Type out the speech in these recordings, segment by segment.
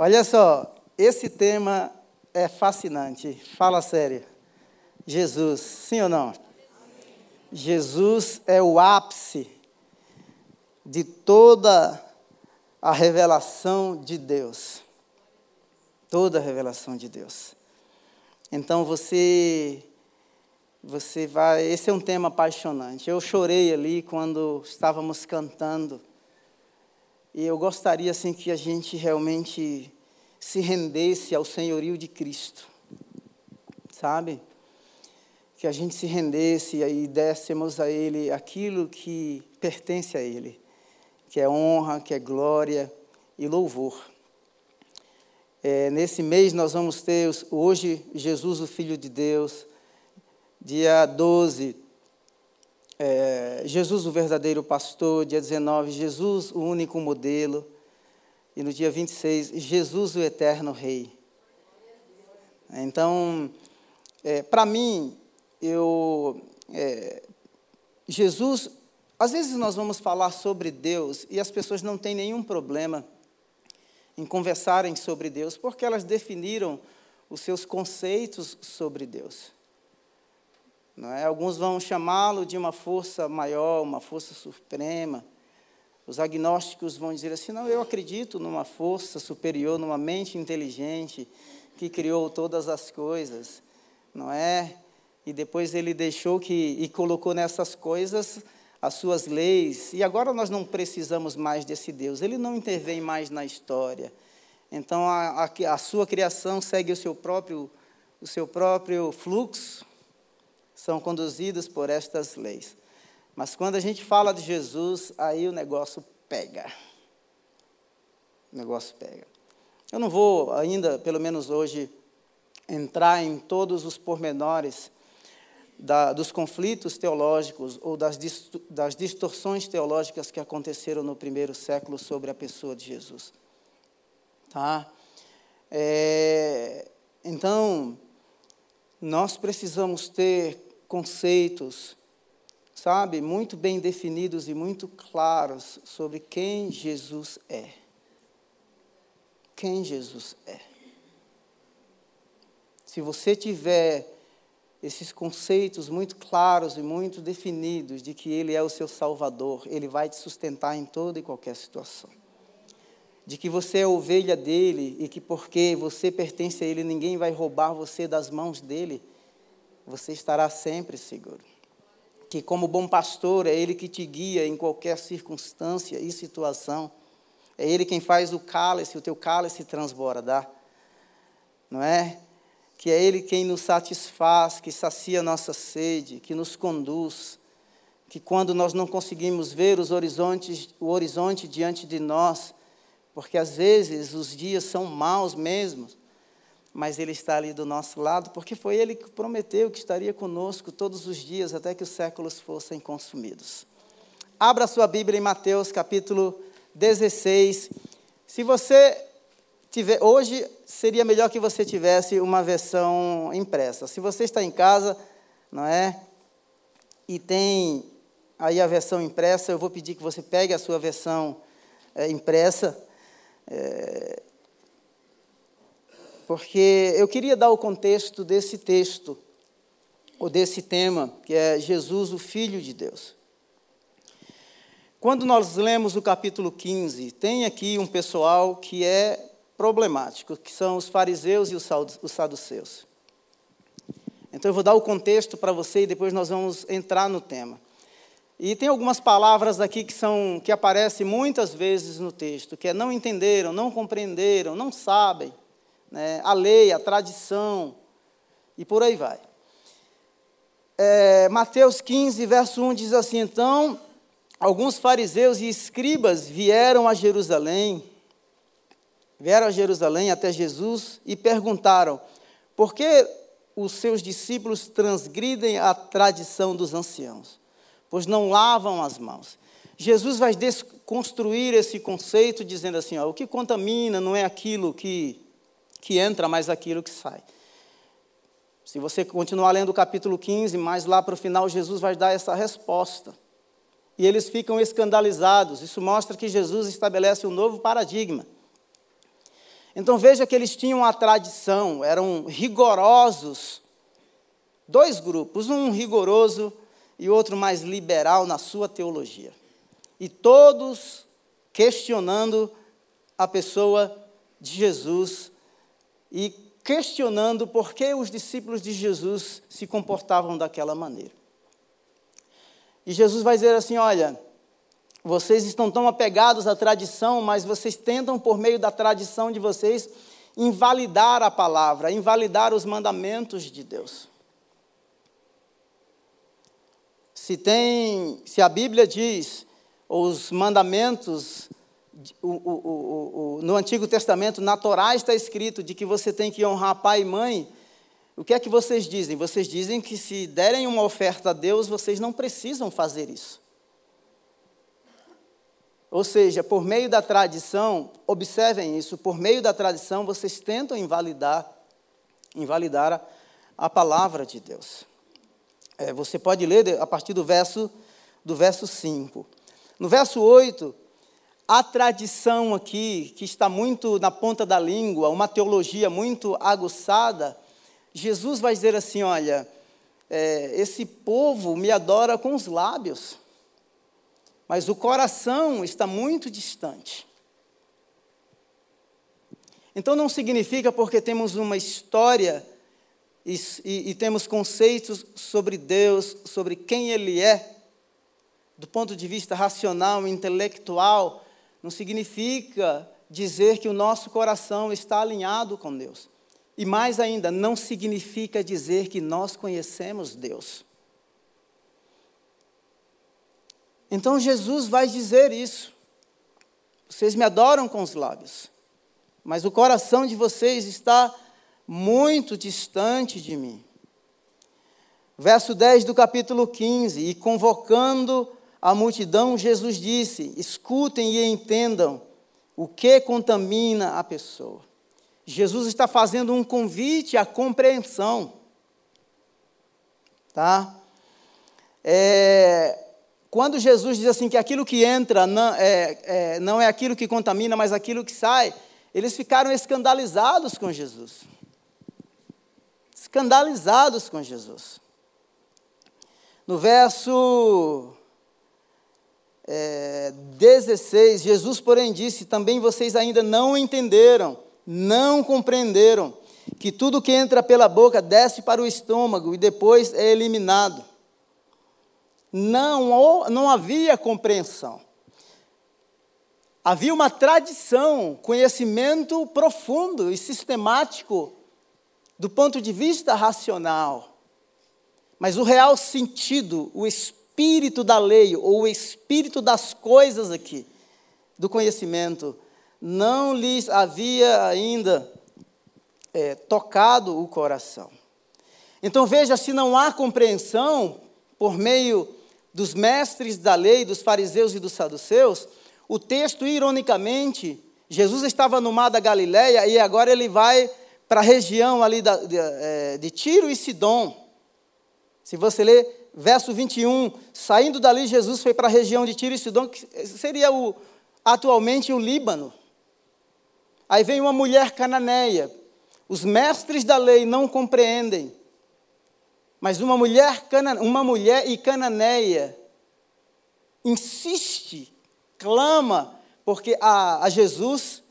Olha só, esse tema é fascinante. Fala sério. Jesus, sim ou não? Jesus é o ápice de toda a revelação de Deus. Toda a revelação de Deus. Então você você vai, esse é um tema apaixonante. Eu chorei ali quando estávamos cantando. E eu gostaria assim que a gente realmente se rendesse ao senhorio de Cristo. Sabe? Que a gente se rendesse e dessemos a ele aquilo que pertence a ele, que é honra, que é glória e louvor. É, nesse mês nós vamos ter hoje Jesus, o Filho de Deus, dia 12, é, Jesus, o verdadeiro pastor, dia 19, Jesus, o único modelo, e no dia 26, Jesus, o eterno Rei. Então, é, para mim, eu, é, Jesus, às vezes nós vamos falar sobre Deus e as pessoas não têm nenhum problema em conversarem sobre Deus, porque elas definiram os seus conceitos sobre Deus. É? Alguns vão chamá-lo de uma força maior, uma força suprema. Os agnósticos vão dizer assim: não, eu acredito numa força superior, numa mente inteligente que criou todas as coisas, não é? E depois ele deixou que e colocou nessas coisas as suas leis. E agora nós não precisamos mais desse Deus. Ele não intervém mais na história. Então a, a, a sua criação segue o seu próprio o seu próprio fluxo são conduzidos por estas leis. Mas quando a gente fala de Jesus, aí o negócio pega. O negócio pega. Eu não vou ainda, pelo menos hoje, entrar em todos os pormenores da, dos conflitos teológicos ou das, das distorções teológicas que aconteceram no primeiro século sobre a pessoa de Jesus. Tá? É, então, nós precisamos ter conceitos, sabe, muito bem definidos e muito claros sobre quem Jesus é. Quem Jesus é. Se você tiver esses conceitos muito claros e muito definidos de que Ele é o seu Salvador, Ele vai te sustentar em toda e qualquer situação. De que você é ovelha dele e que porque você pertence a Ele, ninguém vai roubar você das mãos dele você estará sempre seguro. Que, como bom pastor, é Ele que te guia em qualquer circunstância e situação. É Ele quem faz o cálice, o teu cálice transbordar. Não é? Que é Ele quem nos satisfaz, que sacia nossa sede, que nos conduz. Que quando nós não conseguimos ver os horizontes, o horizonte diante de nós, porque às vezes os dias são maus mesmo, mas Ele está ali do nosso lado, porque foi Ele que prometeu que estaria conosco todos os dias até que os séculos fossem consumidos. Abra sua Bíblia em Mateus capítulo 16. Se você tiver, hoje seria melhor que você tivesse uma versão impressa. Se você está em casa, não é? E tem aí a versão impressa, eu vou pedir que você pegue a sua versão é, impressa. É, porque eu queria dar o contexto desse texto, ou desse tema, que é Jesus, o Filho de Deus. Quando nós lemos o capítulo 15, tem aqui um pessoal que é problemático, que são os fariseus e os saduceus. Então eu vou dar o contexto para você e depois nós vamos entrar no tema. E tem algumas palavras aqui que são que aparecem muitas vezes no texto, que é não entenderam, não compreenderam, não sabem né, a lei, a tradição, e por aí vai. É, Mateus 15, verso 1 diz assim: Então, alguns fariseus e escribas vieram a Jerusalém, vieram a Jerusalém até Jesus e perguntaram: Por que os seus discípulos transgridem a tradição dos anciãos? Pois não lavam as mãos. Jesus vai desconstruir esse conceito, dizendo assim: ó, o que contamina não é aquilo que que entra, mas aquilo que sai. Se você continuar lendo o capítulo 15, mais lá para o final, Jesus vai dar essa resposta. E eles ficam escandalizados. Isso mostra que Jesus estabelece um novo paradigma. Então veja que eles tinham a tradição, eram rigorosos. Dois grupos, um rigoroso e outro mais liberal na sua teologia. E todos questionando a pessoa de Jesus e questionando por que os discípulos de Jesus se comportavam daquela maneira. E Jesus vai dizer assim: olha, vocês estão tão apegados à tradição, mas vocês tentam, por meio da tradição de vocês, invalidar a palavra, invalidar os mandamentos de Deus. Se tem, se a Bíblia diz, os mandamentos, o, o, o, no Antigo Testamento, na Torá está escrito de que você tem que honrar pai e mãe, o que é que vocês dizem? Vocês dizem que se derem uma oferta a Deus, vocês não precisam fazer isso. Ou seja, por meio da tradição, observem isso, por meio da tradição vocês tentam invalidar, invalidar a, a palavra de Deus. É, você pode ler a partir do verso, do verso 5. No verso 8, a tradição aqui, que está muito na ponta da língua, uma teologia muito aguçada, Jesus vai dizer assim: olha, é, esse povo me adora com os lábios mas o coração está muito distante. Então não significa porque temos uma história e, e, e, temos conceitos sobre Deus, sobre quem Ele é, do ponto de vista racional, intelectual, não significa dizer que o nosso coração está alinhado com Deus. E mais ainda, não significa dizer que nós conhecemos Deus. Então Jesus vai dizer isso. Vocês me adoram com os lábios, mas o coração de vocês está muito distante de mim. Verso 10 do capítulo 15: E convocando a multidão, Jesus disse: Escutem e entendam o que contamina a pessoa. Jesus está fazendo um convite à compreensão. Tá? É, quando Jesus diz assim que aquilo que entra não é, é, não é aquilo que contamina, mas aquilo que sai, eles ficaram escandalizados com Jesus. Escandalizados com Jesus. No verso é, 16, Jesus, porém, disse: Também vocês ainda não entenderam, não compreenderam, que tudo que entra pela boca desce para o estômago e depois é eliminado não, não havia compreensão. Havia uma tradição, conhecimento profundo e sistemático do ponto de vista racional. Mas o real sentido, o espírito da lei, ou o espírito das coisas aqui, do conhecimento, não lhes havia ainda é, tocado o coração. Então veja, se não há compreensão por meio dos mestres da lei, dos fariseus e dos saduceus, o texto, ironicamente, Jesus estava no mar da Galileia e agora ele vai para a região ali da, de, é, de Tiro e Sidom. Se você ler verso 21, saindo dali, Jesus foi para a região de Tiro e Sidom, que seria o, atualmente o Líbano. Aí vem uma mulher cananeia. Os mestres da lei não compreendem mas uma mulher, uma mulher e cananeia insiste, clama porque a, a Jesus,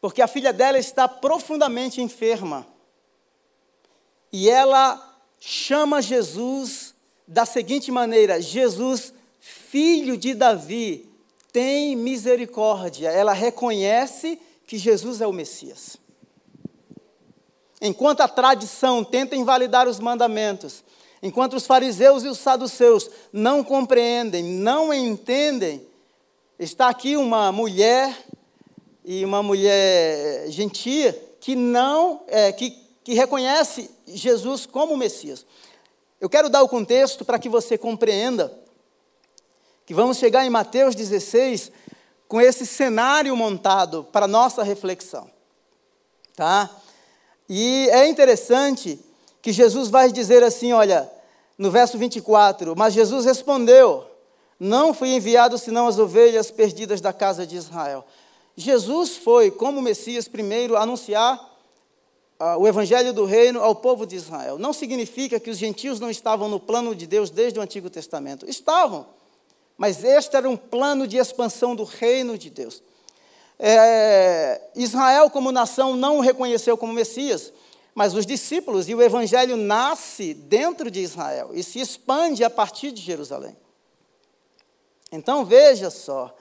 porque a filha dela está profundamente enferma. E ela chama Jesus da seguinte maneira: Jesus, filho de Davi, tem misericórdia. Ela reconhece que Jesus é o Messias. Enquanto a tradição tenta invalidar os mandamentos, enquanto os fariseus e os saduceus não compreendem, não entendem, está aqui uma mulher e uma mulher gentia que não, é, que, que reconhece Jesus como Messias. Eu quero dar o contexto para que você compreenda que vamos chegar em Mateus 16 com esse cenário montado para nossa reflexão, tá? E é interessante que Jesus vai dizer assim, olha, no verso 24: Mas Jesus respondeu: Não fui enviado senão as ovelhas perdidas da casa de Israel. Jesus foi, como Messias, primeiro anunciar o evangelho do reino ao povo de Israel. Não significa que os gentios não estavam no plano de Deus desde o Antigo Testamento. Estavam. Mas este era um plano de expansão do reino de Deus. É, Israel, como nação, não o reconheceu como Messias, mas os discípulos e o evangelho nasce dentro de Israel e se expande a partir de Jerusalém. Então veja só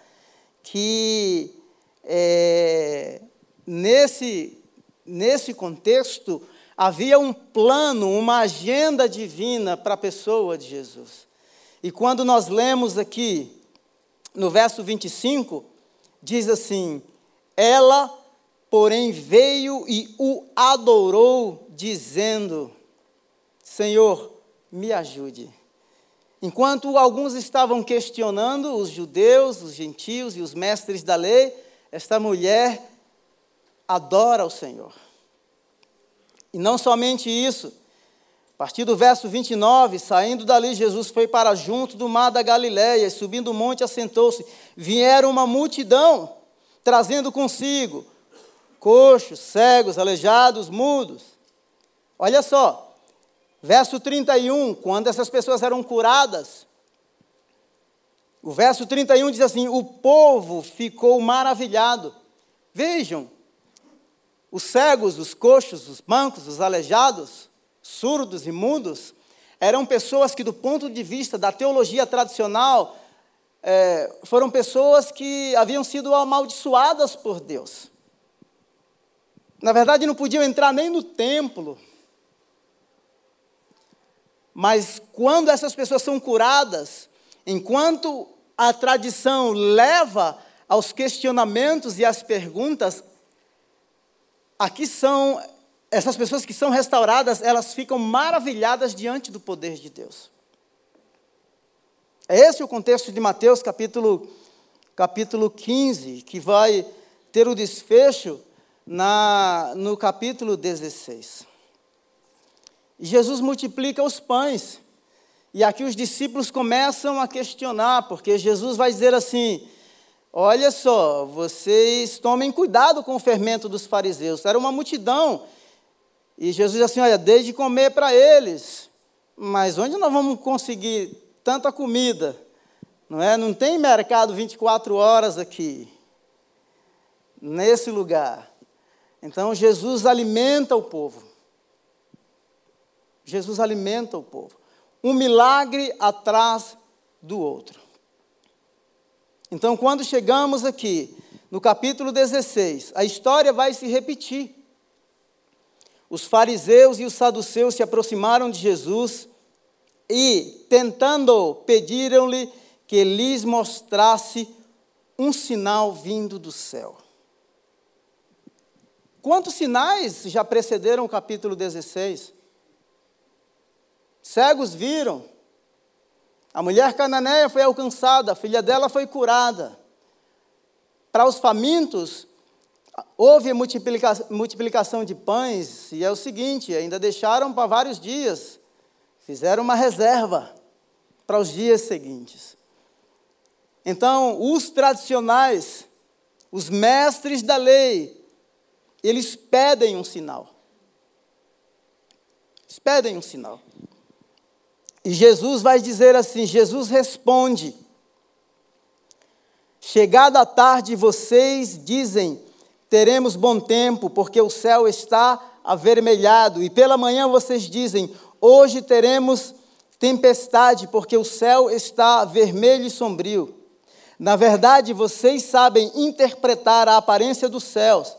que é, nesse, nesse contexto havia um plano, uma agenda divina para a pessoa de Jesus. E quando nós lemos aqui, no verso 25, diz assim: Ela, porém, veio e o adorou, dizendo: Senhor, me ajude. Enquanto alguns estavam questionando, os judeus, os gentios e os mestres da lei, esta mulher adora o Senhor. E não somente isso, a partir do verso 29, saindo dali, Jesus foi para junto do mar da Galiléia, e subindo o monte, assentou-se. Vieram uma multidão, trazendo consigo coxos, cegos, aleijados, mudos. Olha só, verso 31, quando essas pessoas eram curadas, o verso 31 diz assim: O povo ficou maravilhado. Vejam, os cegos, os coxos, os mancos, os aleijados, surdos e mudos, eram pessoas que, do ponto de vista da teologia tradicional, é, foram pessoas que haviam sido amaldiçoadas por Deus. Na verdade, não podiam entrar nem no templo. Mas quando essas pessoas são curadas, enquanto a tradição leva aos questionamentos e às perguntas, aqui são essas pessoas que são restauradas, elas ficam maravilhadas diante do poder de Deus. É esse o contexto de Mateus capítulo, capítulo 15, que vai ter o desfecho na, no capítulo 16. Jesus multiplica os pães. E aqui os discípulos começam a questionar, porque Jesus vai dizer assim: Olha só, vocês tomem cuidado com o fermento dos fariseus. Era uma multidão e Jesus diz assim: Olha, desde comer para eles, mas onde nós vamos conseguir tanta comida? Não, é? não tem mercado 24 horas aqui, nesse lugar. Então Jesus alimenta o povo. Jesus alimenta o povo. Um milagre atrás do outro. Então, quando chegamos aqui, no capítulo 16, a história vai se repetir. Os fariseus e os saduceus se aproximaram de Jesus e, tentando, pediram-lhe que lhes mostrasse um sinal vindo do céu. Quantos sinais já precederam o capítulo 16? Cegos viram. A mulher cananeia foi alcançada, a filha dela foi curada. Para os famintos, Houve multiplica multiplicação de pães, e é o seguinte: ainda deixaram para vários dias, fizeram uma reserva para os dias seguintes. Então, os tradicionais, os mestres da lei, eles pedem um sinal. Eles pedem um sinal. E Jesus vai dizer assim: Jesus responde. Chegada a tarde, vocês dizem: teremos bom tempo, porque o céu está avermelhado. E pela manhã vocês dizem: hoje teremos tempestade, porque o céu está vermelho e sombrio. Na verdade, vocês sabem interpretar a aparência dos céus,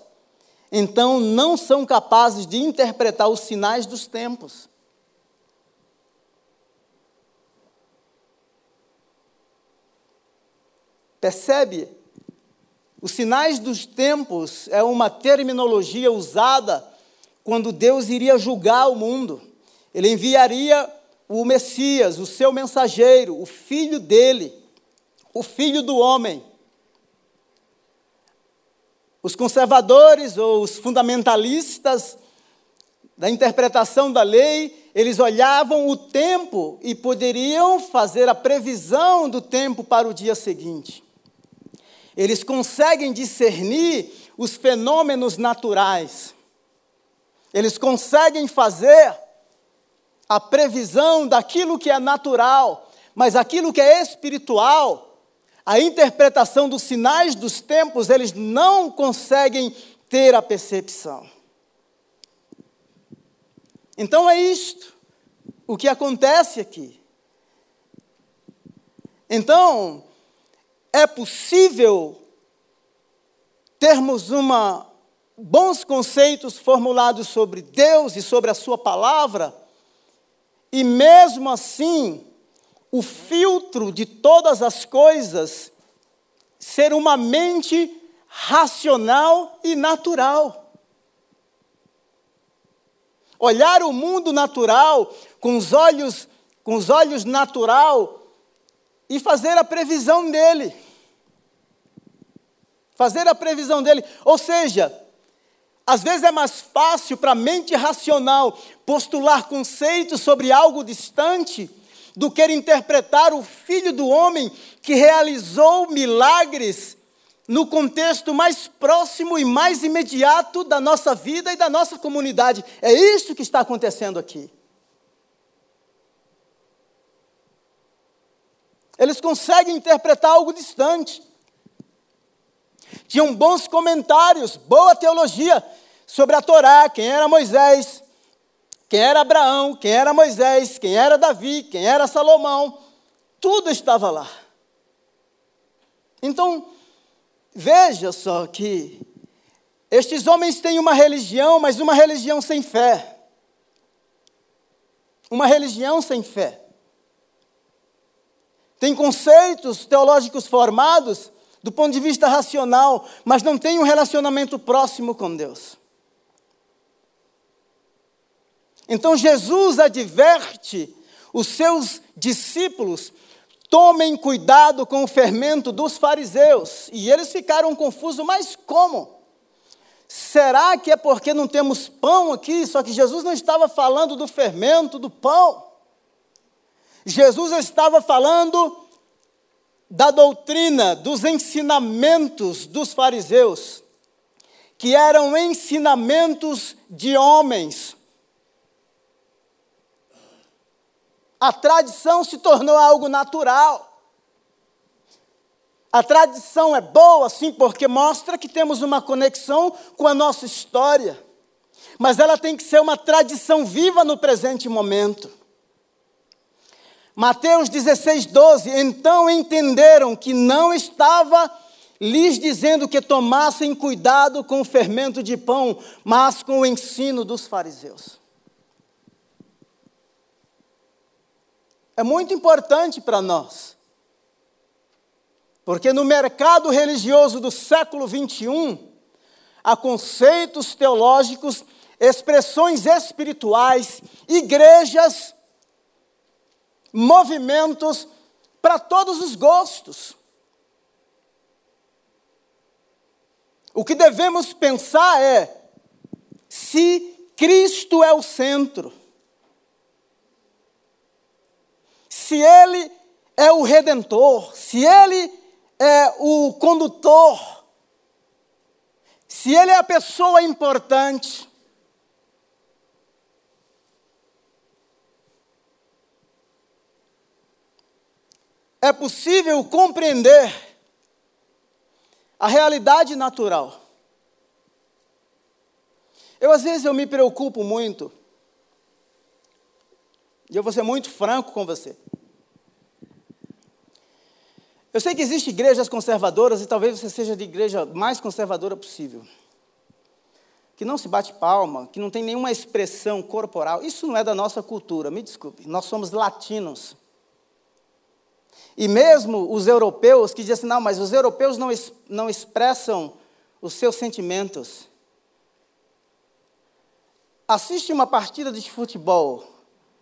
então não são capazes de interpretar os sinais dos tempos. Percebe os sinais dos tempos é uma terminologia usada quando Deus iria julgar o mundo. Ele enviaria o Messias, o seu mensageiro, o filho dele, o filho do homem. Os conservadores ou os fundamentalistas da interpretação da lei, eles olhavam o tempo e poderiam fazer a previsão do tempo para o dia seguinte. Eles conseguem discernir os fenômenos naturais. Eles conseguem fazer a previsão daquilo que é natural, mas aquilo que é espiritual, a interpretação dos sinais dos tempos, eles não conseguem ter a percepção. Então é isto o que acontece aqui. Então, é possível termos uma bons conceitos formulados sobre Deus e sobre a sua palavra, e mesmo assim, o filtro de todas as coisas ser uma mente racional e natural. Olhar o mundo natural com os olhos com os olhos natural e fazer a previsão dele. Fazer a previsão dele, ou seja, às vezes é mais fácil para a mente racional postular conceitos sobre algo distante do que interpretar o Filho do Homem que realizou milagres no contexto mais próximo e mais imediato da nossa vida e da nossa comunidade. É isso que está acontecendo aqui. Eles conseguem interpretar algo distante. Tinham bons comentários, boa teologia sobre a Torá, quem era Moisés, quem era Abraão, quem era Moisés, quem era Davi, quem era Salomão. Tudo estava lá. Então, veja só que estes homens têm uma religião, mas uma religião sem fé. Uma religião sem fé tem conceitos teológicos formados do ponto de vista racional, mas não tem um relacionamento próximo com Deus. Então Jesus adverte os seus discípulos: tomem cuidado com o fermento dos fariseus. E eles ficaram confusos, mas como? Será que é porque não temos pão aqui? Só que Jesus não estava falando do fermento do pão. Jesus estava falando da doutrina, dos ensinamentos dos fariseus, que eram ensinamentos de homens. A tradição se tornou algo natural. A tradição é boa, sim, porque mostra que temos uma conexão com a nossa história. Mas ela tem que ser uma tradição viva no presente momento. Mateus 16, 12. Então entenderam que não estava lhes dizendo que tomassem cuidado com o fermento de pão, mas com o ensino dos fariseus. É muito importante para nós, porque no mercado religioso do século 21, há conceitos teológicos, expressões espirituais, igrejas movimentos para todos os gostos. O que devemos pensar é: se Cristo é o centro, se Ele é o redentor, se Ele é o condutor, se Ele é a pessoa importante, é possível compreender a realidade natural. Eu às vezes eu me preocupo muito, e eu vou ser muito franco com você. Eu sei que existem igrejas conservadoras, e talvez você seja de igreja mais conservadora possível. Que não se bate palma, que não tem nenhuma expressão corporal. Isso não é da nossa cultura, me desculpe. Nós somos latinos. E mesmo os europeus que dizem assim, não, mas os europeus não, não expressam os seus sentimentos. Assiste uma partida de futebol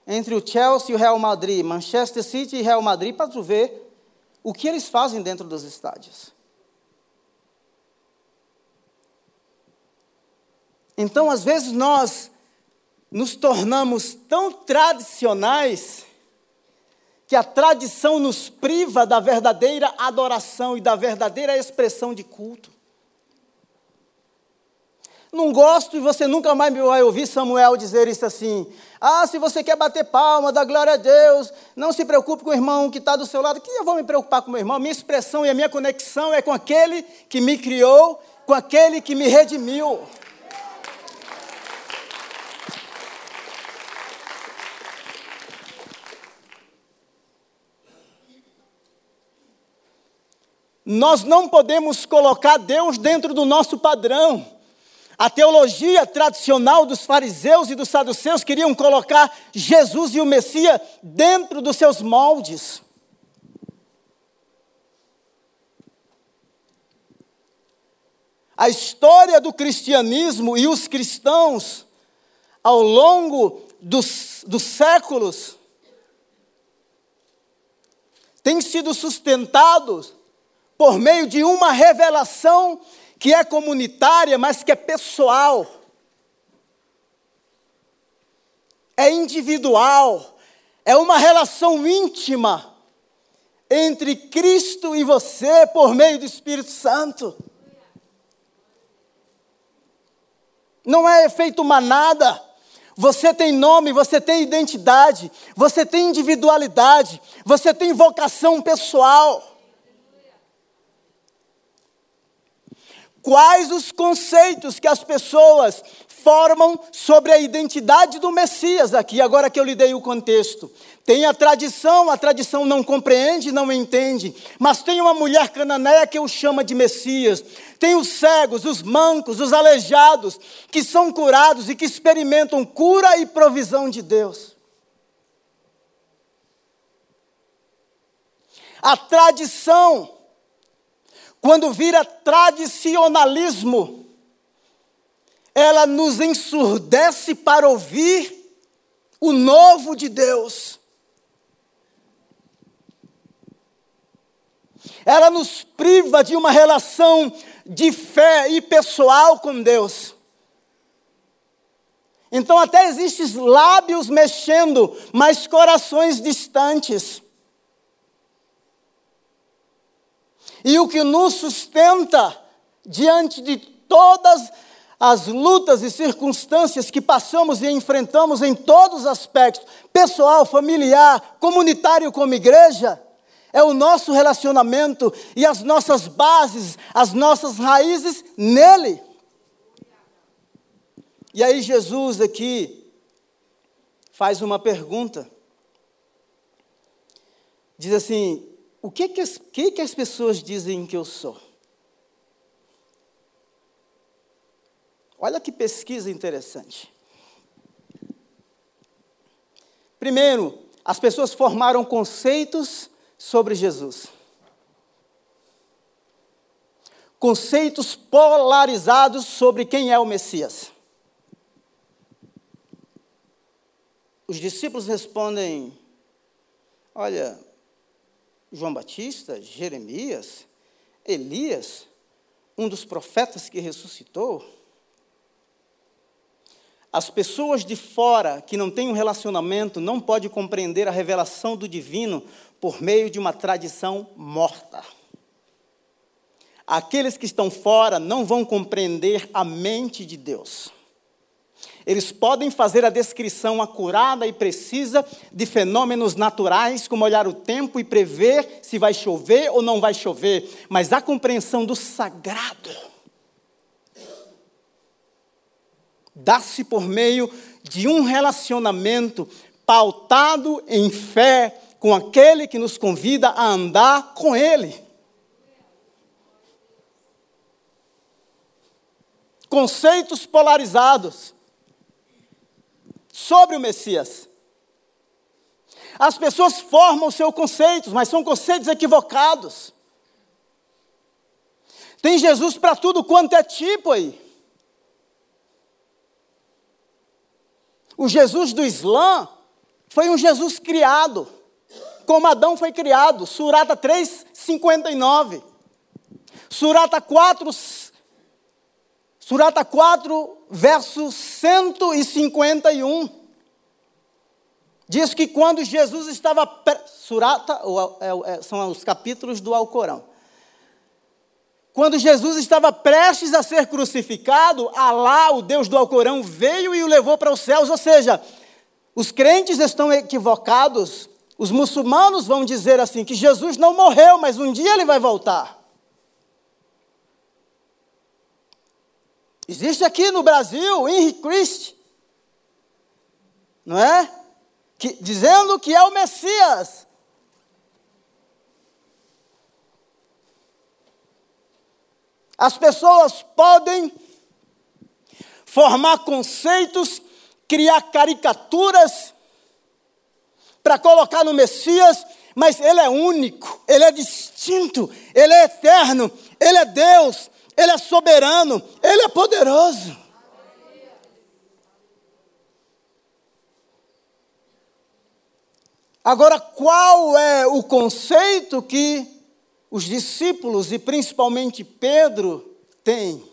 entre o Chelsea e o Real Madrid, Manchester City e Real Madrid, para tu ver o que eles fazem dentro dos estádios. Então, às vezes, nós nos tornamos tão tradicionais que a tradição nos priva da verdadeira adoração e da verdadeira expressão de culto. Não gosto e você nunca mais vai ouvir Samuel dizer isso assim. Ah, se você quer bater palma, dar glória a Deus, não se preocupe com o irmão que está do seu lado. Que eu vou me preocupar com o meu irmão? Minha expressão e a minha conexão é com aquele que me criou, com aquele que me redimiu. Nós não podemos colocar Deus dentro do nosso padrão. A teologia tradicional dos fariseus e dos saduceus queriam colocar Jesus e o Messias dentro dos seus moldes. A história do cristianismo e os cristãos, ao longo dos, dos séculos, têm sido sustentados por meio de uma revelação que é comunitária, mas que é pessoal, é individual, é uma relação íntima entre Cristo e você por meio do Espírito Santo. Não é efeito manada. Você tem nome, você tem identidade, você tem individualidade, você tem vocação pessoal. Quais os conceitos que as pessoas formam sobre a identidade do Messias aqui, agora que eu lhe dei o contexto. Tem a tradição, a tradição não compreende, não entende, mas tem uma mulher cananeia que o chama de Messias. Tem os cegos, os mancos, os aleijados, que são curados e que experimentam cura e provisão de Deus. A tradição quando vira tradicionalismo, ela nos ensurdece para ouvir o novo de Deus. Ela nos priva de uma relação de fé e pessoal com Deus. Então, até existem lábios mexendo, mas corações distantes. E o que nos sustenta diante de todas as lutas e circunstâncias que passamos e enfrentamos em todos os aspectos, pessoal, familiar, comunitário como igreja, é o nosso relacionamento e as nossas bases, as nossas raízes nele. E aí Jesus aqui faz uma pergunta. Diz assim: o que, que, as, que, que as pessoas dizem que eu sou? Olha que pesquisa interessante. Primeiro, as pessoas formaram conceitos sobre Jesus. Conceitos polarizados sobre quem é o Messias. Os discípulos respondem: Olha, João Batista, Jeremias, Elias, um dos profetas que ressuscitou. As pessoas de fora que não têm um relacionamento não podem compreender a revelação do divino por meio de uma tradição morta. Aqueles que estão fora não vão compreender a mente de Deus. Eles podem fazer a descrição acurada e precisa de fenômenos naturais, como olhar o tempo e prever se vai chover ou não vai chover, mas a compreensão do sagrado dá-se por meio de um relacionamento pautado em fé com aquele que nos convida a andar com Ele. Conceitos polarizados sobre o Messias. As pessoas formam seus conceitos, mas são conceitos equivocados. Tem Jesus para tudo quanto é tipo aí. O Jesus do Islã foi um Jesus criado, como Adão foi criado, Surata 3:59. Surata 4 Surata 4, verso 151. diz que quando Jesus estava. Surata, é, é, são os capítulos do Alcorão. Quando Jesus estava prestes a ser crucificado, Alá, o Deus do Alcorão, veio e o levou para os céus. Ou seja, os crentes estão equivocados. Os muçulmanos vão dizer assim: que Jesus não morreu, mas um dia ele vai voltar. Existe aqui no Brasil Henry Christ, não é? Que, dizendo que é o Messias. As pessoas podem formar conceitos, criar caricaturas para colocar no Messias, mas ele é único, ele é distinto, ele é eterno, ele é Deus, ele é soberano, ele é poderoso. Agora, qual é o conceito que os discípulos e principalmente Pedro têm?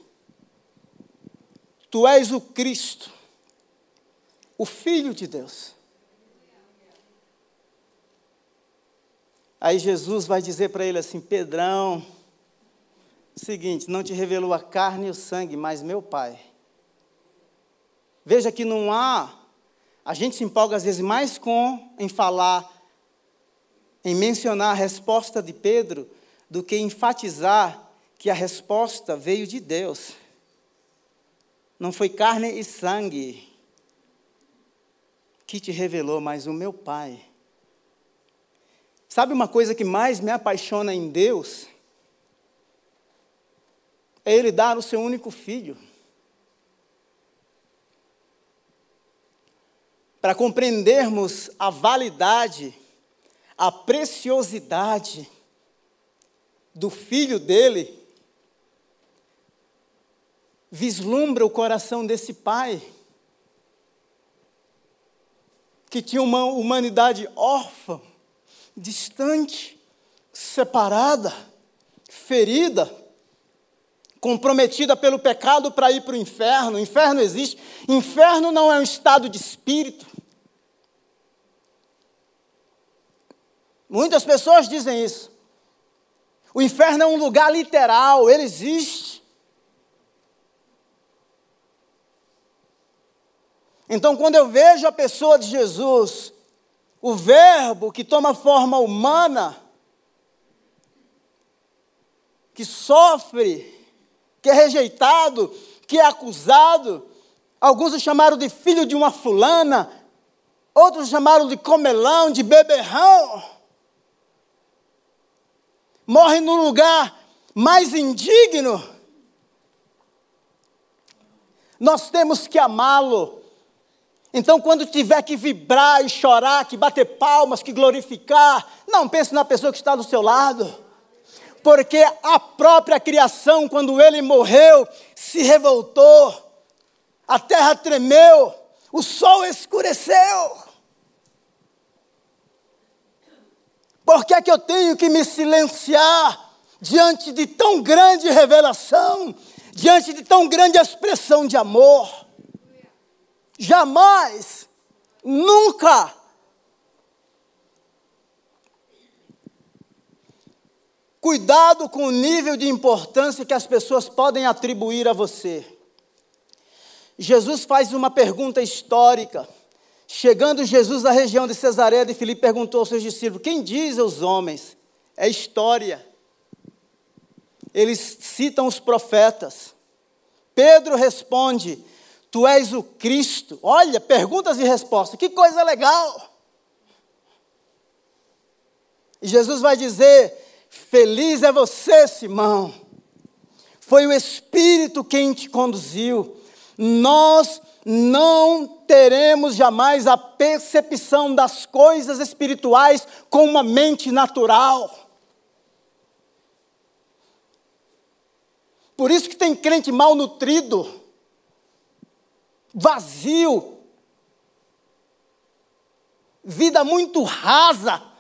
Tu és o Cristo, o Filho de Deus. Aí Jesus vai dizer para ele assim: Pedrão, seguinte, não te revelou a carne e o sangue, mas meu Pai. Veja que não há, a gente se empolga às vezes mais com em falar, em mencionar a resposta de Pedro, do que enfatizar que a resposta veio de Deus. Não foi carne e sangue que te revelou, mas o meu Pai. Sabe uma coisa que mais me apaixona em Deus? É Ele dar o seu único filho. Para compreendermos a validade, a preciosidade do filho dele, vislumbra o coração desse pai, que tinha uma humanidade órfã, distante, separada, ferida, comprometida pelo pecado para ir para o inferno. O inferno existe. Inferno não é um estado de espírito. Muitas pessoas dizem isso. O inferno é um lugar literal, ele existe. Então, quando eu vejo a pessoa de Jesus, o Verbo que toma forma humana, que sofre, que é rejeitado, que é acusado. Alguns o chamaram de filho de uma fulana, outros o chamaram de comelão, de beberrão. Morre no lugar mais indigno. Nós temos que amá-lo. Então, quando tiver que vibrar e chorar, que bater palmas, que glorificar, não pense na pessoa que está do seu lado porque a própria criação, quando ele morreu, se revoltou, a terra tremeu, o sol escureceu. Por que é que eu tenho que me silenciar diante de tão grande revelação, diante de tão grande expressão de amor? Jamais, nunca Cuidado com o nível de importância que as pessoas podem atribuir a você. Jesus faz uma pergunta histórica. Chegando Jesus à região de Cesareia de Filipe, perguntou aos seus discípulos: Quem diz aos homens? É história. Eles citam os profetas. Pedro responde: Tu és o Cristo. Olha, perguntas e respostas. Que coisa legal. E Jesus vai dizer: Feliz é você, Simão. Foi o Espírito quem te conduziu. Nós não teremos jamais a percepção das coisas espirituais com uma mente natural. Por isso que tem crente mal nutrido, vazio, vida muito rasa.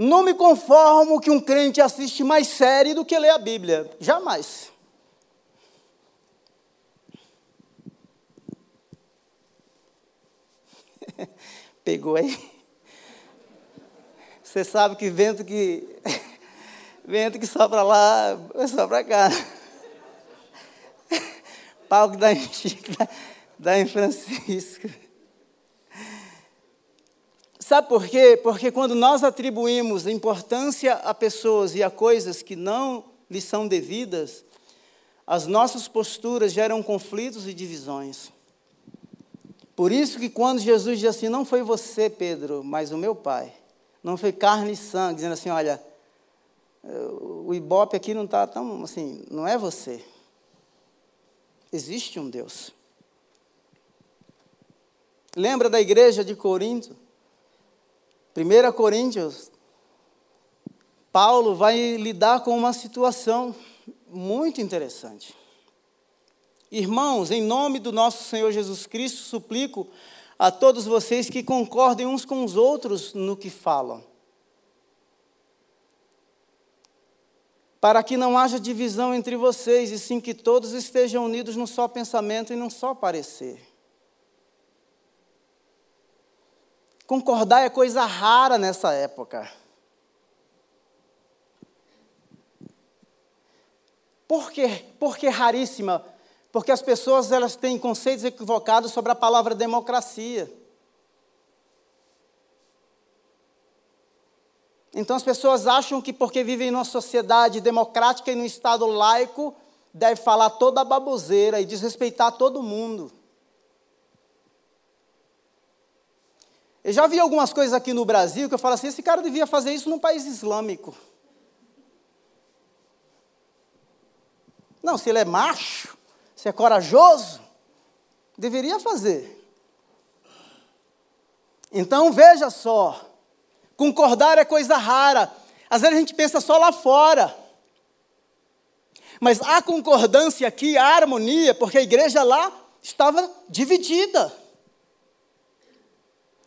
Não me conformo que um crente assiste mais série do que lê a Bíblia. Jamais. Pegou aí? Você sabe que vento que vento que sopra lá, sopra cá. Pau que dá em Chico, dá em Francisco. Sabe por quê? Porque quando nós atribuímos importância a pessoas e a coisas que não lhes são devidas, as nossas posturas geram conflitos e divisões. Por isso que quando Jesus diz assim, não foi você, Pedro, mas o meu Pai, não foi carne e sangue, dizendo assim, olha, o ibope aqui não está tão assim, não é você. Existe um Deus. Lembra da igreja de Corinto? 1 Coríntios, Paulo vai lidar com uma situação muito interessante. Irmãos, em nome do nosso Senhor Jesus Cristo, suplico a todos vocês que concordem uns com os outros no que falam. Para que não haja divisão entre vocês, e sim que todos estejam unidos num só pensamento e num só parecer. Concordar é coisa rara nessa época. Por quê? Por que raríssima? Porque as pessoas elas têm conceitos equivocados sobre a palavra democracia. Então as pessoas acham que porque vivem numa sociedade democrática e num estado laico, deve falar toda a baboseira e desrespeitar todo mundo. Eu já vi algumas coisas aqui no Brasil que eu falo assim: esse cara devia fazer isso num país islâmico. Não, se ele é macho, se é corajoso, deveria fazer. Então veja só, concordar é coisa rara. Às vezes a gente pensa só lá fora. Mas há concordância aqui, há harmonia, porque a igreja lá estava dividida.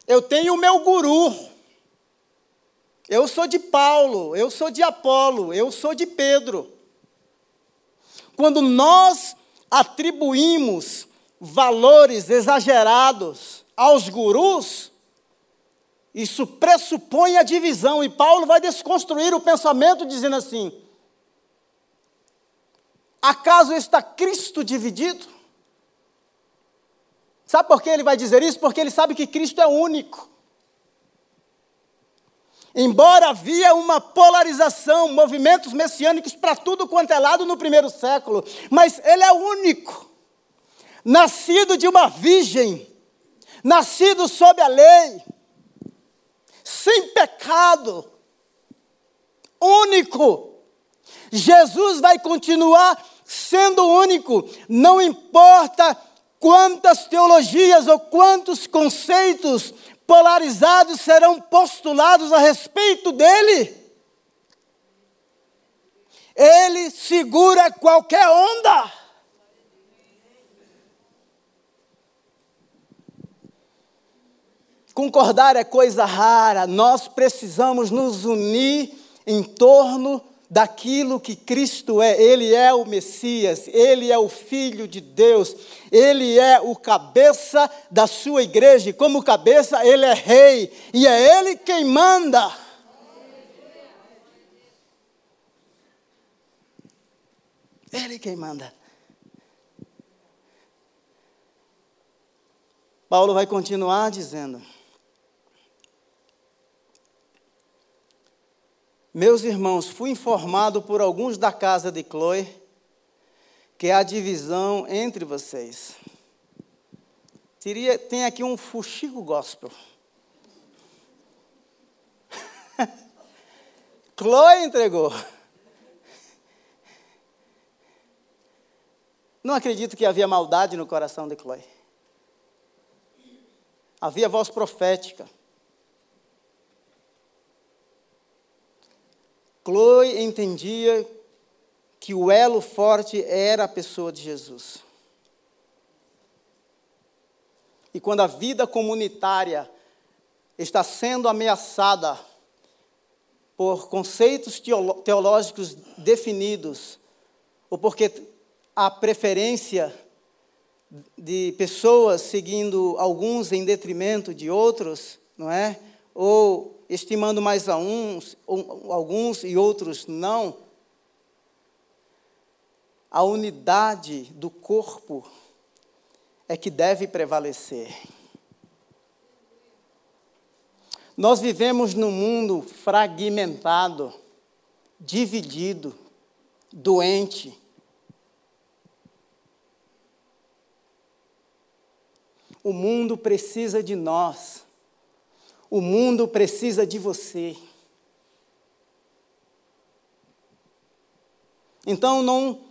Eu tenho o meu guru. Eu sou de Paulo, eu sou de Apolo, eu sou de Pedro. Quando nós atribuímos valores exagerados aos gurus, isso pressupõe a divisão, e Paulo vai desconstruir o pensamento dizendo assim: acaso está Cristo dividido? Sabe por que ele vai dizer isso? Porque ele sabe que Cristo é único. Embora havia uma polarização, movimentos messiânicos para tudo quanto é lado no primeiro século, mas ele é único. Nascido de uma virgem, nascido sob a lei, sem pecado, único. Jesus vai continuar sendo único, não importa quantas teologias ou quantos conceitos polarizados serão postulados a respeito dele. Ele segura qualquer onda. Concordar é coisa rara, nós precisamos nos unir em torno daquilo que Cristo é. Ele é o Messias, ele é o Filho de Deus, ele é o cabeça da sua igreja, e como cabeça, ele é rei, e é ele quem manda. Ele quem manda. Paulo vai continuar dizendo. Meus irmãos, fui informado por alguns da casa de Chloe que há divisão entre vocês. Teria, tem aqui um fuxico gospel. Chloe entregou. Não acredito que havia maldade no coração de Chloe. Havia voz profética. Chloe entendia que o elo forte era a pessoa de Jesus. E quando a vida comunitária está sendo ameaçada por conceitos teológicos definidos, ou porque há preferência de pessoas seguindo alguns em detrimento de outros, não é? Ou estimando mais a uns, alguns e outros não. A unidade do corpo é que deve prevalecer. Nós vivemos num mundo fragmentado, dividido, doente. O mundo precisa de nós. O mundo precisa de você. Então não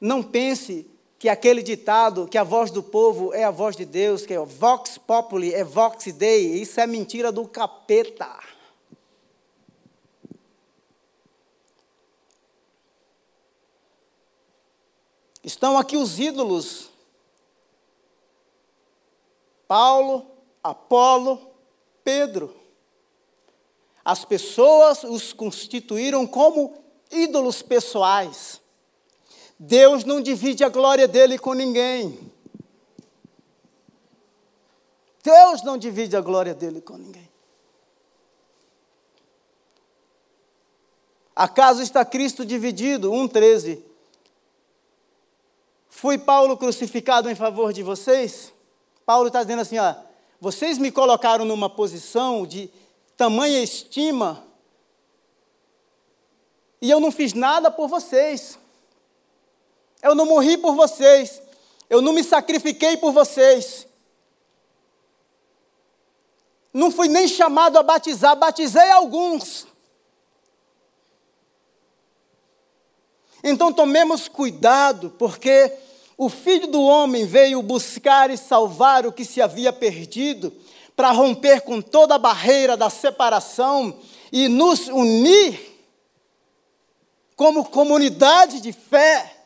não pense que aquele ditado, que a voz do povo é a voz de Deus, que é vox populi, é vox dei, isso é mentira do capeta. Estão aqui os ídolos. Paulo, Apolo, Pedro. As pessoas os constituíram como ídolos pessoais. Deus não divide a glória dele com ninguém. Deus não divide a glória dele com ninguém. Acaso está Cristo dividido? 1,13. Fui Paulo crucificado em favor de vocês? Paulo está dizendo assim: ó, vocês me colocaram numa posição de tamanha estima e eu não fiz nada por vocês. Eu não morri por vocês. Eu não me sacrifiquei por vocês. Não fui nem chamado a batizar, batizei alguns. Então tomemos cuidado, porque o Filho do Homem veio buscar e salvar o que se havia perdido, para romper com toda a barreira da separação e nos unir como comunidade de fé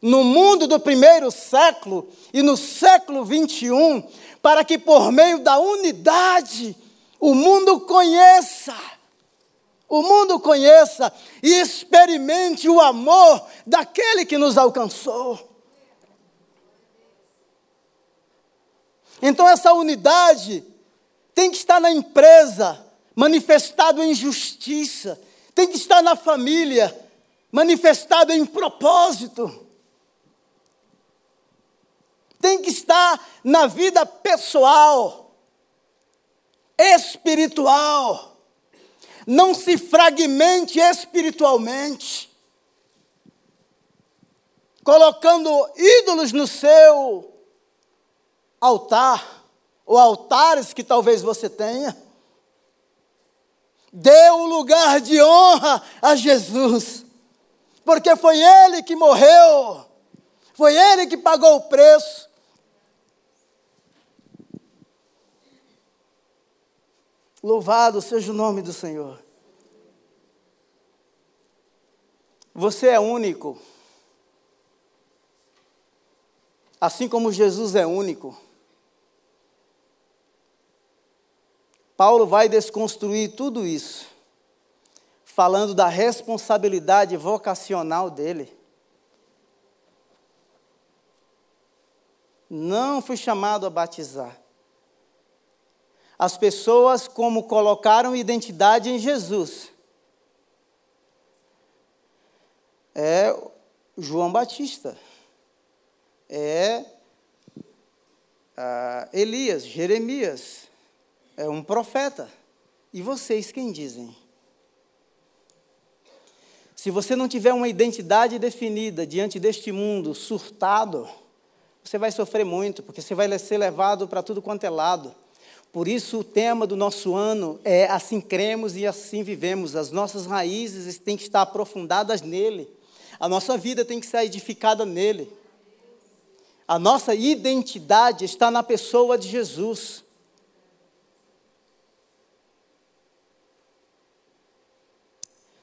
no mundo do primeiro século e no século 21, para que por meio da unidade o mundo conheça, o mundo conheça e experimente o amor daquele que nos alcançou. Então essa unidade tem que estar na empresa, manifestado em justiça, tem que estar na família, manifestado em propósito tem que estar na vida pessoal, espiritual. Não se fragmente espiritualmente, colocando ídolos no seu altar, ou altares que talvez você tenha. Dê o lugar de honra a Jesus, porque foi Ele que morreu, foi Ele que pagou o preço, Louvado seja o nome do Senhor. Você é único. Assim como Jesus é único. Paulo vai desconstruir tudo isso, falando da responsabilidade vocacional dele. Não fui chamado a batizar as pessoas como colocaram identidade em Jesus. É João Batista, é ah, Elias, Jeremias, é um profeta. E vocês quem dizem? Se você não tiver uma identidade definida diante deste mundo surtado, você vai sofrer muito, porque você vai ser levado para tudo quanto é lado. Por isso, o tema do nosso ano é Assim cremos e assim vivemos. As nossas raízes têm que estar aprofundadas nele. A nossa vida tem que ser edificada nele. A nossa identidade está na pessoa de Jesus.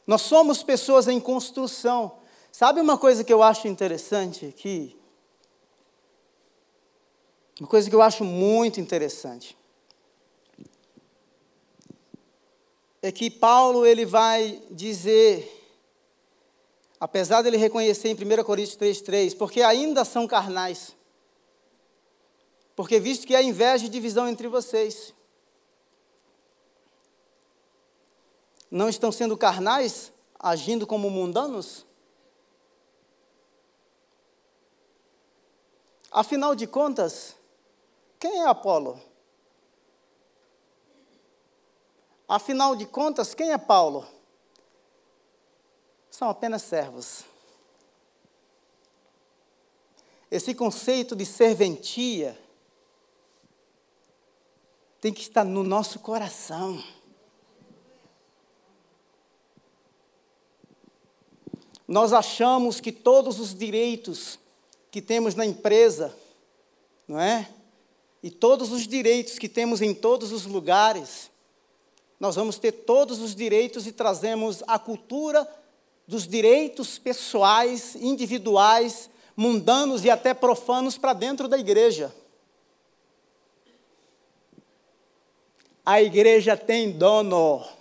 Nós somos pessoas em construção. Sabe uma coisa que eu acho interessante aqui? Uma coisa que eu acho muito interessante. é que Paulo ele vai dizer, apesar dele reconhecer em 1 Coríntios 3,3, porque ainda são carnais. Porque visto que há inveja e divisão entre vocês. Não estão sendo carnais, agindo como mundanos? Afinal de contas, quem é Apolo? Afinal de contas, quem é Paulo? São apenas servos. Esse conceito de serventia tem que estar no nosso coração. Nós achamos que todos os direitos que temos na empresa, não é? E todos os direitos que temos em todos os lugares, nós vamos ter todos os direitos e trazemos a cultura dos direitos pessoais, individuais, mundanos e até profanos para dentro da igreja. A igreja tem dono.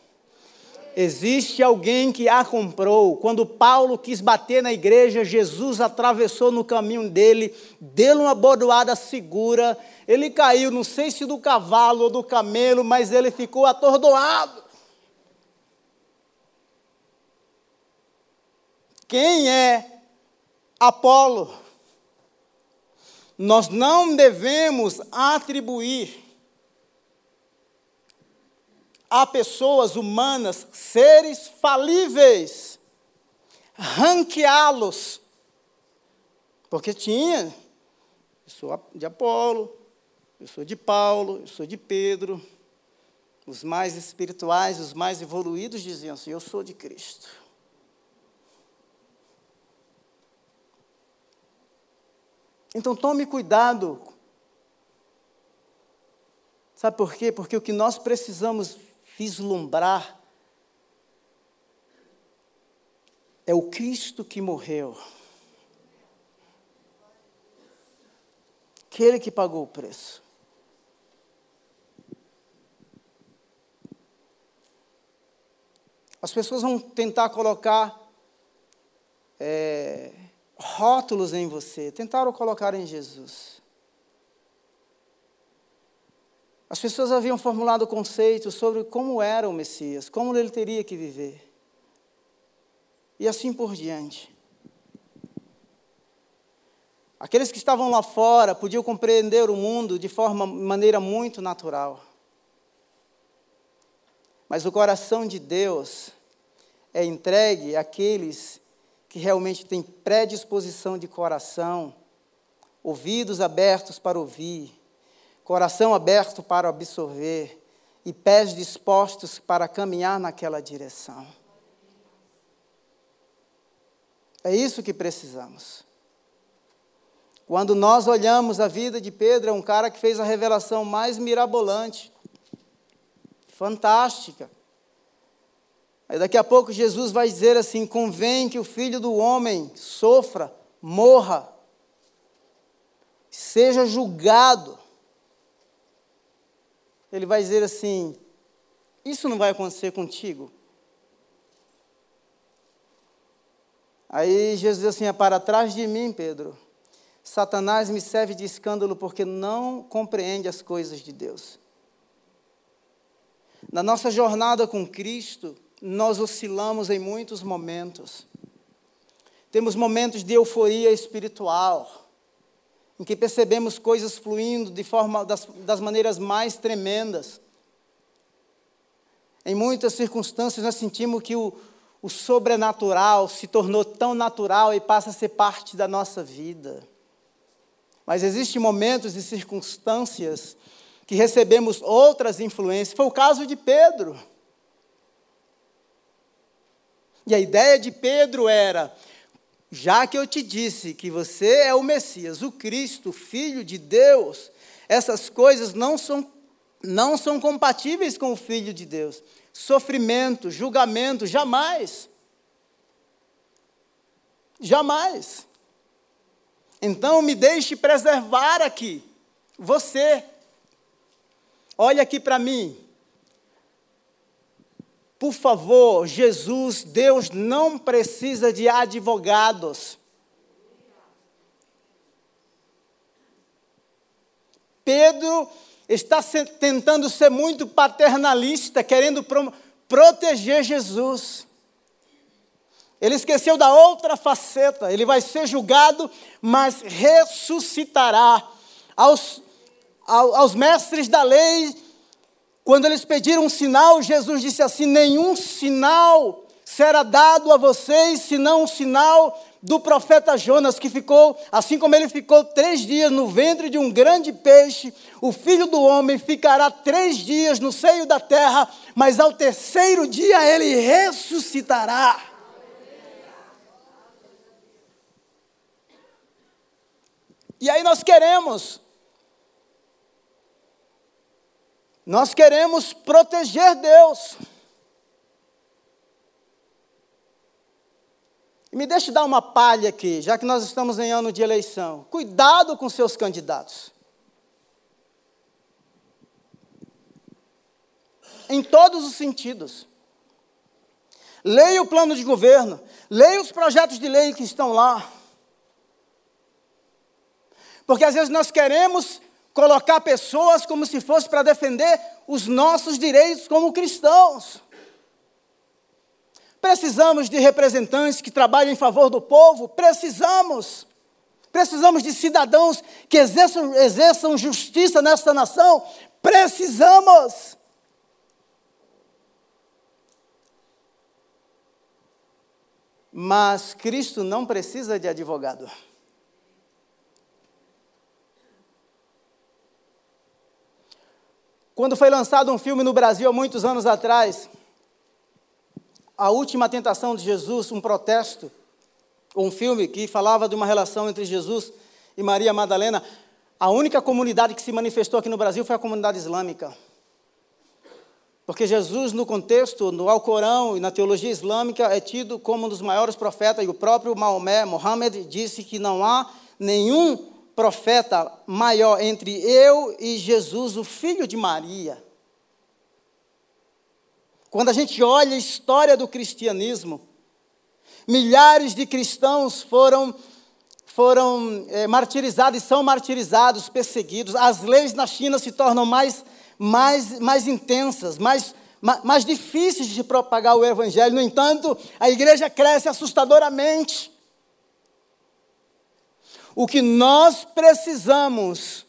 Existe alguém que a comprou. Quando Paulo quis bater na igreja, Jesus atravessou no caminho dele, deu uma bordoada segura. Ele caiu, não sei se do cavalo ou do camelo, mas ele ficou atordoado. Quem é Apolo. Nós não devemos atribuir a pessoas humanas seres falíveis, ranqueá-los. Porque tinha, eu sou de Apolo, eu sou de Paulo, eu sou de Pedro. Os mais espirituais, os mais evoluídos diziam assim: Eu sou de Cristo. Então tome cuidado. Sabe por quê? Porque o que nós precisamos vislumbrar é o Cristo que morreu. Aquele que pagou o preço. As pessoas vão tentar colocar é, rótulos em você, tentaram colocar em Jesus. As pessoas haviam formulado conceitos sobre como era o Messias, como ele teria que viver. E assim por diante. Aqueles que estavam lá fora podiam compreender o mundo de forma maneira muito natural. Mas o coração de Deus é entregue àqueles que realmente tem predisposição de coração, ouvidos abertos para ouvir, coração aberto para absorver e pés dispostos para caminhar naquela direção. É isso que precisamos. Quando nós olhamos a vida de Pedro, é um cara que fez a revelação mais mirabolante, fantástica. Aí daqui a pouco Jesus vai dizer assim: convém que o filho do homem sofra, morra, seja julgado. Ele vai dizer assim: isso não vai acontecer contigo. Aí Jesus diz assim: é para trás de mim, Pedro. Satanás me serve de escândalo porque não compreende as coisas de Deus. Na nossa jornada com Cristo, nós oscilamos em muitos momentos. Temos momentos de euforia espiritual, em que percebemos coisas fluindo de forma das, das maneiras mais tremendas. Em muitas circunstâncias nós sentimos que o, o sobrenatural se tornou tão natural e passa a ser parte da nossa vida. Mas existem momentos e circunstâncias que recebemos outras influências. Foi o caso de Pedro. E a ideia de Pedro era: já que eu te disse que você é o Messias, o Cristo, filho de Deus, essas coisas não são, não são compatíveis com o Filho de Deus. Sofrimento, julgamento, jamais. Jamais. Então me deixe preservar aqui, você. Olha aqui para mim. Por favor, Jesus, Deus não precisa de advogados. Pedro está tentando ser muito paternalista, querendo proteger Jesus. Ele esqueceu da outra faceta. Ele vai ser julgado, mas ressuscitará. Aos, aos mestres da lei, quando eles pediram um sinal, Jesus disse assim: Nenhum sinal será dado a vocês, senão um sinal do profeta Jonas, que ficou, assim como ele ficou três dias no ventre de um grande peixe, o filho do homem ficará três dias no seio da terra, mas ao terceiro dia ele ressuscitará. E aí nós queremos, nós queremos proteger Deus. E me deixe dar uma palha aqui, já que nós estamos em ano de eleição. Cuidado com seus candidatos. Em todos os sentidos. Leia o plano de governo, leia os projetos de lei que estão lá. Porque às vezes nós queremos colocar pessoas como se fosse para defender os nossos direitos como cristãos. Precisamos de representantes que trabalhem em favor do povo? Precisamos. Precisamos de cidadãos que exerçam, exerçam justiça nesta nação? Precisamos. Mas Cristo não precisa de advogado. Quando foi lançado um filme no Brasil há muitos anos atrás, A Última Tentação de Jesus, um protesto, um filme que falava de uma relação entre Jesus e Maria Madalena, a única comunidade que se manifestou aqui no Brasil foi a comunidade islâmica. Porque Jesus, no contexto, no Alcorão e na teologia islâmica, é tido como um dos maiores profetas, e o próprio Maomé, Mohammed, disse que não há nenhum profeta maior entre eu e Jesus, o filho de Maria. Quando a gente olha a história do cristianismo, milhares de cristãos foram foram é, martirizados e são martirizados, perseguidos. As leis na China se tornam mais, mais, mais intensas, mais, mais, mais difíceis de propagar o evangelho. No entanto, a igreja cresce assustadoramente. O que nós precisamos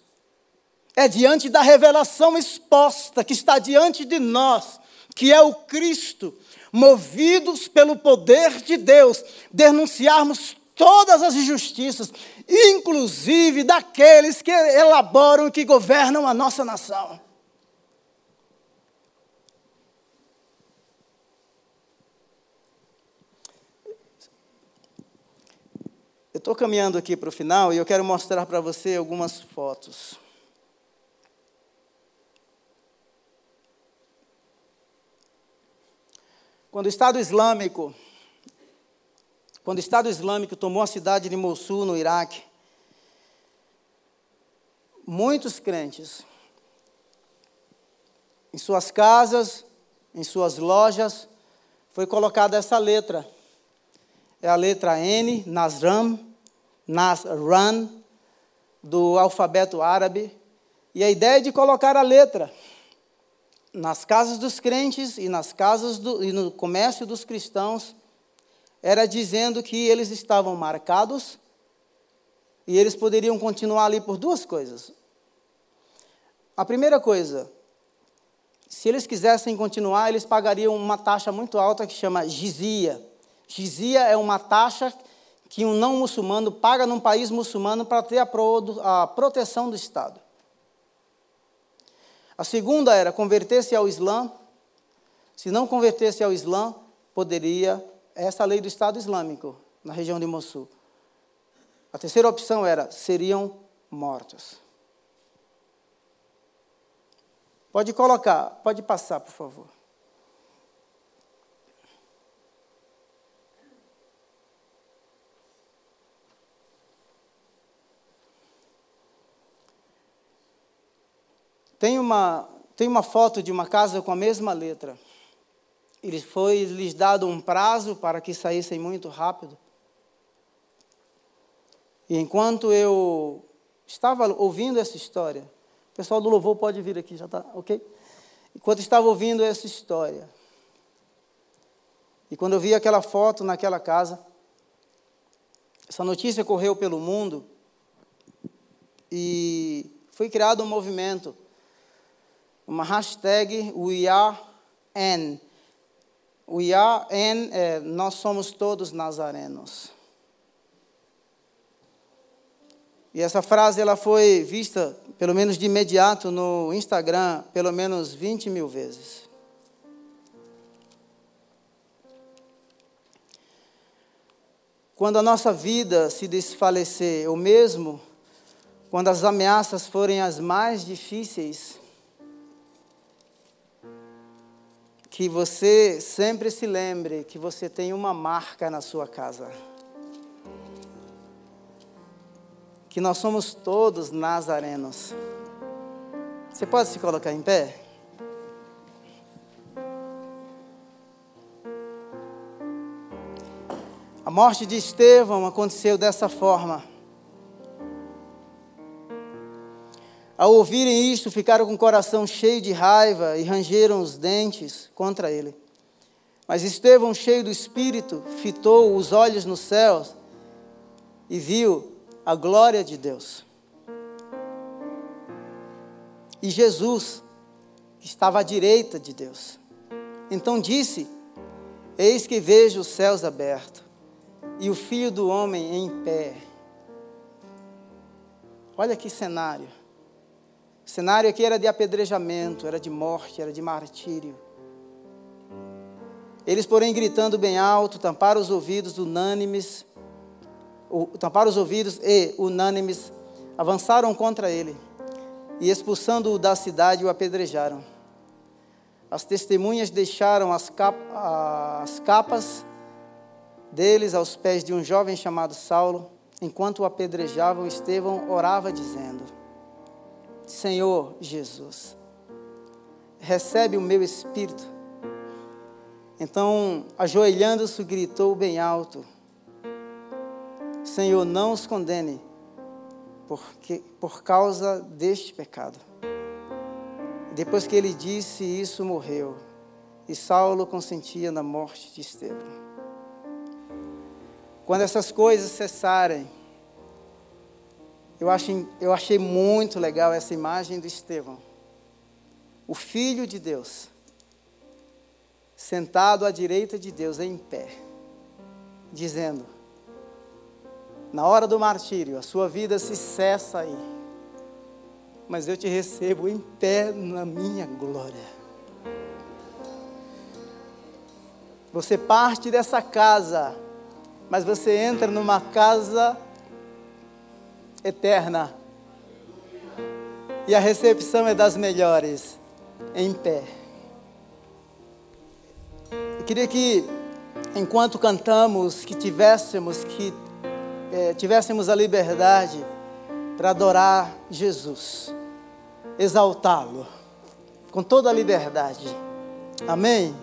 é diante da revelação exposta que está diante de nós, que é o Cristo, movidos pelo poder de Deus, denunciarmos todas as injustiças, inclusive daqueles que elaboram e que governam a nossa nação. Eu estou caminhando aqui para o final e eu quero mostrar para você algumas fotos. Quando o Estado Islâmico, quando o Estado Islâmico tomou a cidade de Mosul, no Iraque, muitos crentes, em suas casas, em suas lojas, foi colocada essa letra. É a letra N, Nasram, Nasran, do alfabeto árabe, e a ideia é de colocar a letra nas casas dos crentes e nas casas do, e no comércio dos cristãos, era dizendo que eles estavam marcados e eles poderiam continuar ali por duas coisas. A primeira coisa, se eles quisessem continuar, eles pagariam uma taxa muito alta que chama gizia. Gizia é uma taxa que um não muçulmano paga num país muçulmano para ter a, pro, a proteção do Estado. A segunda era converter-se ao Islã. Se não converter-se ao Islã, poderia, essa lei do Estado Islâmico, na região de Mossul. A terceira opção era, seriam mortos. Pode colocar, pode passar, por favor. Tem uma, tem uma foto de uma casa com a mesma letra. Ele foi lhes dado um prazo para que saíssem muito rápido. E enquanto eu estava ouvindo essa história, o pessoal do louvor pode vir aqui, já está ok? Enquanto estava ouvindo essa história, E quando eu vi aquela foto naquela casa, essa notícia correu pelo mundo e foi criado um movimento, uma hashtag WeAreN. WeAreN, é, nós somos todos nazarenos. E essa frase ela foi vista, pelo menos de imediato, no Instagram, pelo menos 20 mil vezes. Quando a nossa vida se desfalecer, ou mesmo quando as ameaças forem as mais difíceis, que você sempre se lembre que você tem uma marca na sua casa. Que nós somos todos nazarenos. Você pode se colocar em pé? A morte de Estevão aconteceu dessa forma. Ao ouvirem isto, ficaram com o coração cheio de raiva e rangeram os dentes contra ele. Mas Estevão, cheio do espírito, fitou os olhos nos céus e viu a glória de Deus. E Jesus, estava à direita de Deus. Então disse: Eis que vejo os céus abertos e o filho do homem em pé. Olha que cenário. O cenário aqui era de apedrejamento, era de morte, era de martírio. Eles, porém, gritando bem alto, tamparam os ouvidos unânimes, tamparam os ouvidos e, unânimes, avançaram contra ele e, expulsando-o da cidade, o apedrejaram. As testemunhas deixaram as, as capas deles aos pés de um jovem chamado Saulo, enquanto o apedrejavam, Estevão orava dizendo: Senhor Jesus, recebe o meu espírito. Então, ajoelhando-se, gritou bem alto: Senhor, não os condene, porque, por causa deste pecado. Depois que ele disse isso, morreu. E Saulo consentia na morte de Estevão. Quando essas coisas cessarem, eu achei, eu achei muito legal essa imagem do Estevão, o Filho de Deus, sentado à direita de Deus em pé, dizendo: na hora do martírio, a sua vida se cessa aí, mas eu te recebo em pé na minha glória. Você parte dessa casa mas você entra numa casa eterna. E a recepção é das melhores, em pé. Eu queria que, enquanto cantamos, que tivéssemos que é, tivéssemos a liberdade para adorar Jesus, exaltá-lo com toda a liberdade. Amém.